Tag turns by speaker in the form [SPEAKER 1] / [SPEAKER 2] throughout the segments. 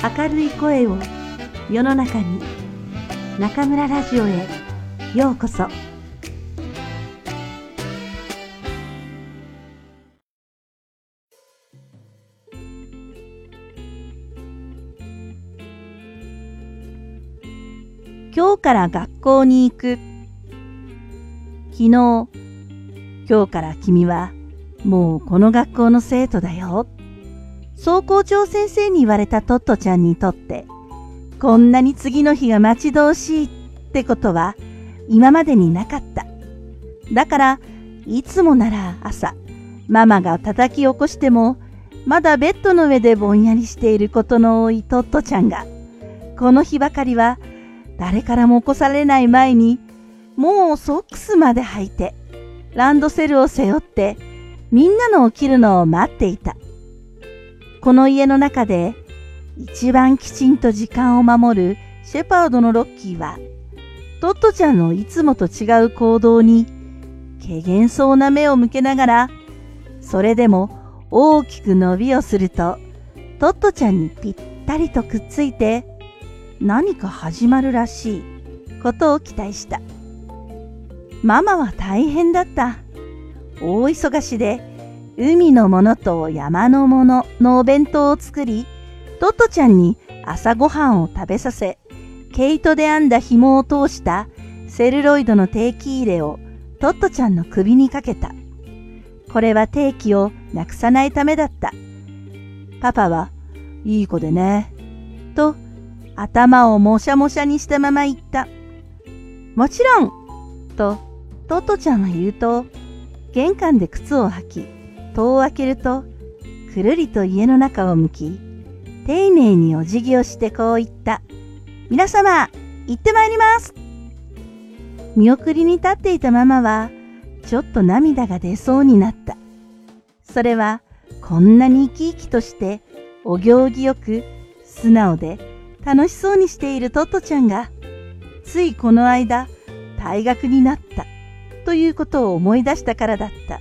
[SPEAKER 1] 明るい声を世の中に中村ラジオへようこそ。今日から学校に行く。昨日。今日から君はもうこの学校の生徒だよ。総校長先生に言われたトットちゃんにとって、こんなに次の日が待ち遠しいってことは今までになかった。だから、いつもなら朝、ママが叩き起こしても、まだベッドの上でぼんやりしていることの多いトットちゃんが、この日ばかりは誰からも起こされない前に、もうソックスまで履いて、ランドセルを背負って、みんなの起きるのを待っていた。この家の中で一番きちんと時間を守るシェパードのロッキーは、トットちゃんのいつもと違う行動に、けげんそうな目を向けながら、それでも大きく伸びをすると、トットちゃんにぴったりとくっついて、何か始まるらしいことを期待した。ママは大変だった。大忙しで、海のものと山のもののお弁当を作り、トットちゃんに朝ごはんを食べさせ、毛糸で編んだ紐を通したセルロイドの定期入れをトットちゃんの首にかけた。これは定期をなくさないためだった。パパは、いい子でね。と、頭をもしゃもしゃにしたまま言った。もちろんと、トットちゃんは言うと、玄関で靴を履き、戸を開けると、くるりと家の中を向き、丁寧にお辞儀をしてこう言った。皆様、行ってまいります見送りに立っていたママは、ちょっと涙が出そうになった。それは、こんなに生き生きとして、お行儀よく、素直で、楽しそうにしているトットちゃんが、ついこの間、退学になった、ということを思い出したからだった。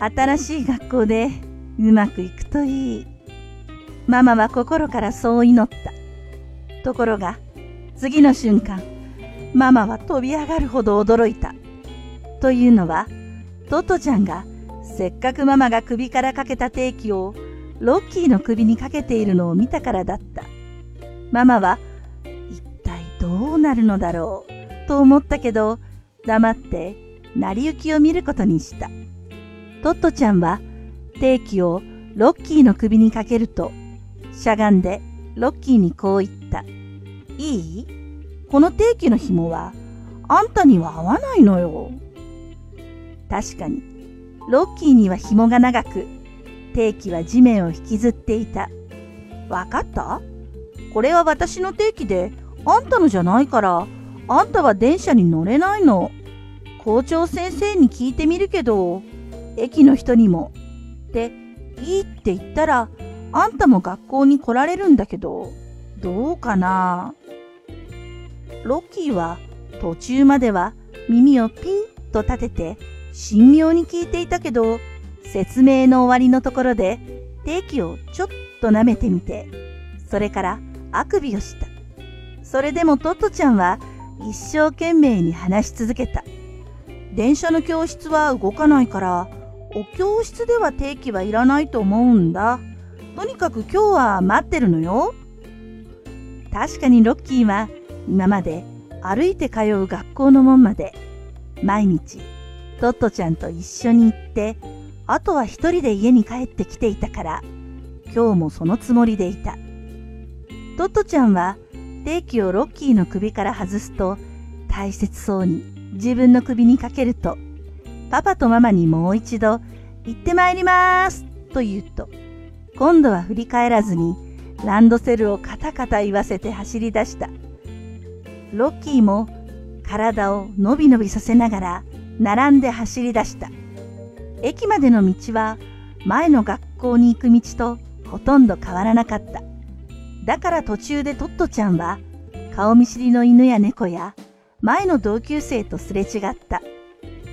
[SPEAKER 1] 新しい学校でうまくいくといい。ママは心からそう祈った。ところが、次の瞬間、ママは飛び上がるほど驚いた。というのは、トトちゃんがせっかくママが首からかけた定期をロッキーの首にかけているのを見たからだった。ママは、一体どうなるのだろう、と思ったけど、黙って成り行きを見ることにした。トットちゃんは定期をロッキーの首にかけると、しゃがんでロッキーにこう言った。いい？この定期の紐はあんたには合わないのよ。確かに、ロッキーには紐が長く、定期は地面を引きずっていた。わかった？これは私の定期で、あんたのじゃないから、あんたは電車に乗れないの。校長先生に聞いてみるけど、駅の人にも。で、いいって言ったら、あんたも学校に来られるんだけど、どうかな？ロッキーは途中までは耳をピンと立てて神妙に聞いていたけど、説明の終わりのところで定期をちょっと舐めてみて、それからあくびをした。それでもトットちゃんは一生懸命に話し続けた。電車の教室は動かないから、お教室では定期はいらないと思うんだ。とにかく今日は待ってるのよ。確かにロッキーは今まで歩いて通う学校の門まで毎日トットちゃんと一緒に行ってあとは一人で家に帰ってきていたから今日もそのつもりでいた。トットちゃんは定期をロッキーの首から外すと大切そうに自分の首にかけるとパパとママにもう一度、行ってまいりますと言うと、今度は振り返らずに、ランドセルをカタカタ言わせて走り出した。ロッキーも体をのびのびさせながら並んで走り出した。駅までの道は前の学校に行く道とほとんど変わらなかった。だから途中でトットちゃんは顔見知りの犬や猫や前の同級生とすれ違った。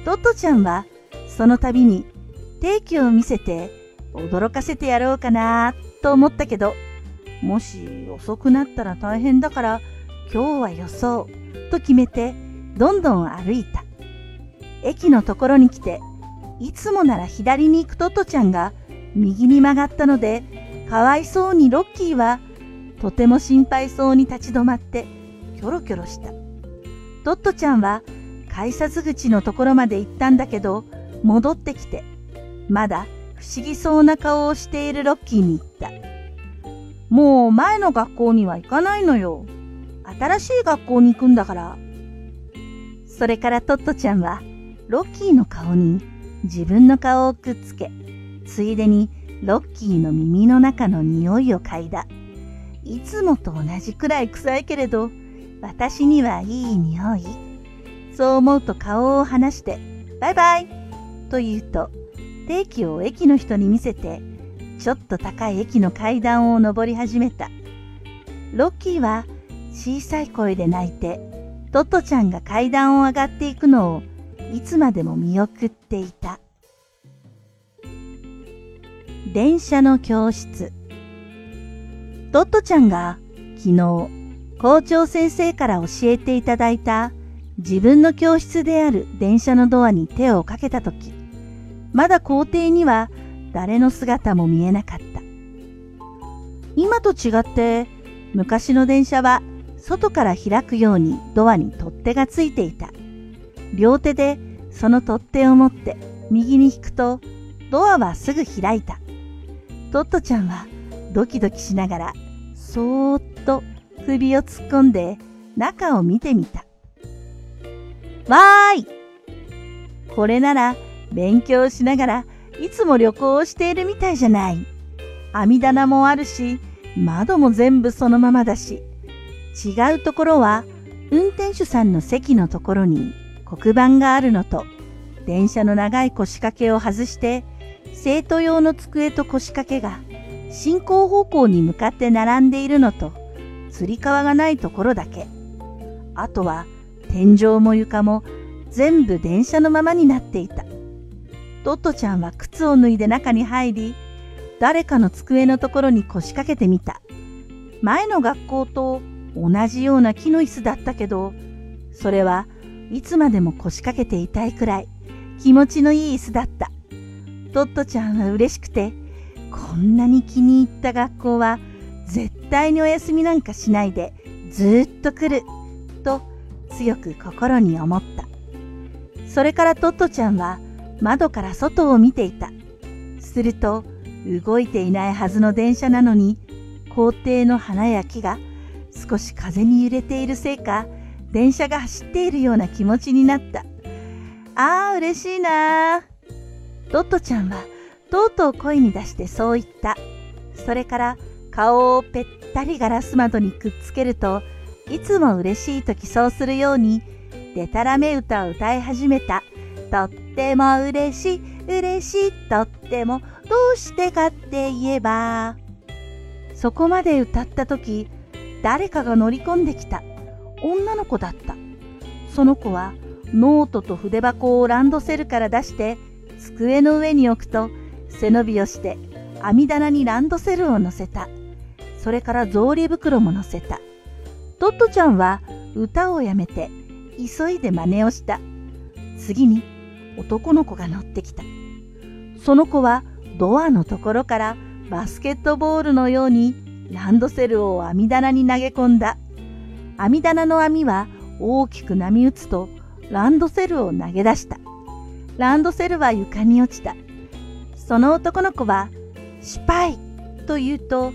[SPEAKER 1] トットちゃんはその度に定期を見せて驚かせてやろうかなと思ったけど、もし遅くなったら大変だから今日は予想と決めてどんどん歩いた。駅のところに来ていつもなら左に行くトットちゃんが右に曲がったのでかわいそうにロッキーはとても心配そうに立ち止まってキョロキョロした。トットちゃんは改札口のところまで行ったんだけど戻ってきてまだ不思議そうな顔をしているロッキーに言った。もう前の学校には行かないのよ。新しい学校に行くんだから。それからトットちゃんはロッキーの顔に自分の顔をくっつけ、ついでにロッキーの耳の中の匂いを嗅いだ。いつもと同じくらい臭いけれど、私にはいい匂い。そう思うと顔を離して、バイバイと言うと、定期を駅の人に見せて、ちょっと高い駅の階段を登り始めた。ロッキーは小さい声で泣いて、トットちゃんが階段を上がっていくのをいつまでも見送っていた。電車の教室。トットちゃんが昨日校長先生から教えていただいた自分の教室である電車のドアに手をかけたとき、まだ校庭には誰の姿も見えなかった。今と違って昔の電車は外から開くようにドアに取っ手がついていた。両手でその取っ手を持って右に引くとドアはすぐ開いた。トットちゃんはドキドキしながらそーっと首を突っ込んで中を見てみた。わーいこれなら勉強しながらいつも旅行をしているみたいじゃない。網棚もあるし、窓も全部そのままだし、違うところは運転手さんの席のところに黒板があるのと、電車の長い腰掛けを外して、生徒用の机と腰掛けが進行方向に向かって並んでいるのと、つり革がないところだけ。あとは天井も床も全部電車のままになっていた。トットちゃんは靴を脱いで中に入り、誰かの机のところに腰掛けてみた。前の学校と同じような木の椅子だったけど、それはいつまでも腰掛けていたいくらい気持ちのいい椅子だった。トットちゃんは嬉しくて、こんなに気に入った学校は絶対にお休みなんかしないでずっと来ると強く心に思った。それからトットちゃんは窓から外を見ていた。すると動いていないはずの電車なのに校庭の花や木が少し風に揺れているせいか電車が走っているような気持ちになった。ああ、嬉しいなトットちゃんはとうとう声に出してそう言った。それから顔をぺったりガラス窓にくっつけると、いつも嬉しい時そうするように、でたらめ歌を歌い始めた。とっても嬉しい、嬉しい、とっても、どうしてかって言えば。そこまで歌った時、誰かが乗り込んできた。女の子だった。その子はノートと筆箱をランドセルから出して机の上に置くと背伸びをして網棚にランドセルを乗せた。それから草履袋も乗せた。トットちゃんは歌をやめて急いで真似をした。次に男の子が乗ってきた。その子はドアのところからバスケットボールのようにランドセルを網棚に投げ込んだ。網棚の網は大きく波打つとランドセルを投げ出した。ランドセルは床に落ちた。その男の子は、失敗と言うと、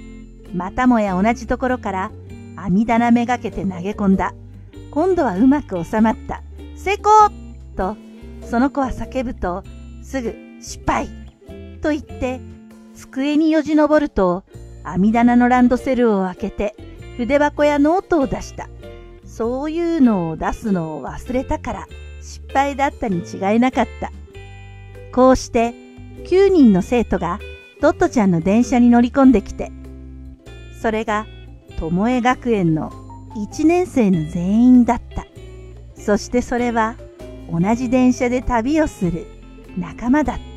[SPEAKER 1] またもや同じところから網棚めがけて投げ込んだ。今度はうまく収まった。成功と、その子は叫ぶと、すぐ失敗と言って、机によじ登ると、網棚のランドセルを開けて、筆箱やノートを出した。そういうのを出すのを忘れたから失敗だったに違いなかった。こうして9人の生徒がトットちゃんの電車に乗り込んできて、それが巴学園の1年生の全員だった。そしてそれは同じ電車で旅をする仲間だった。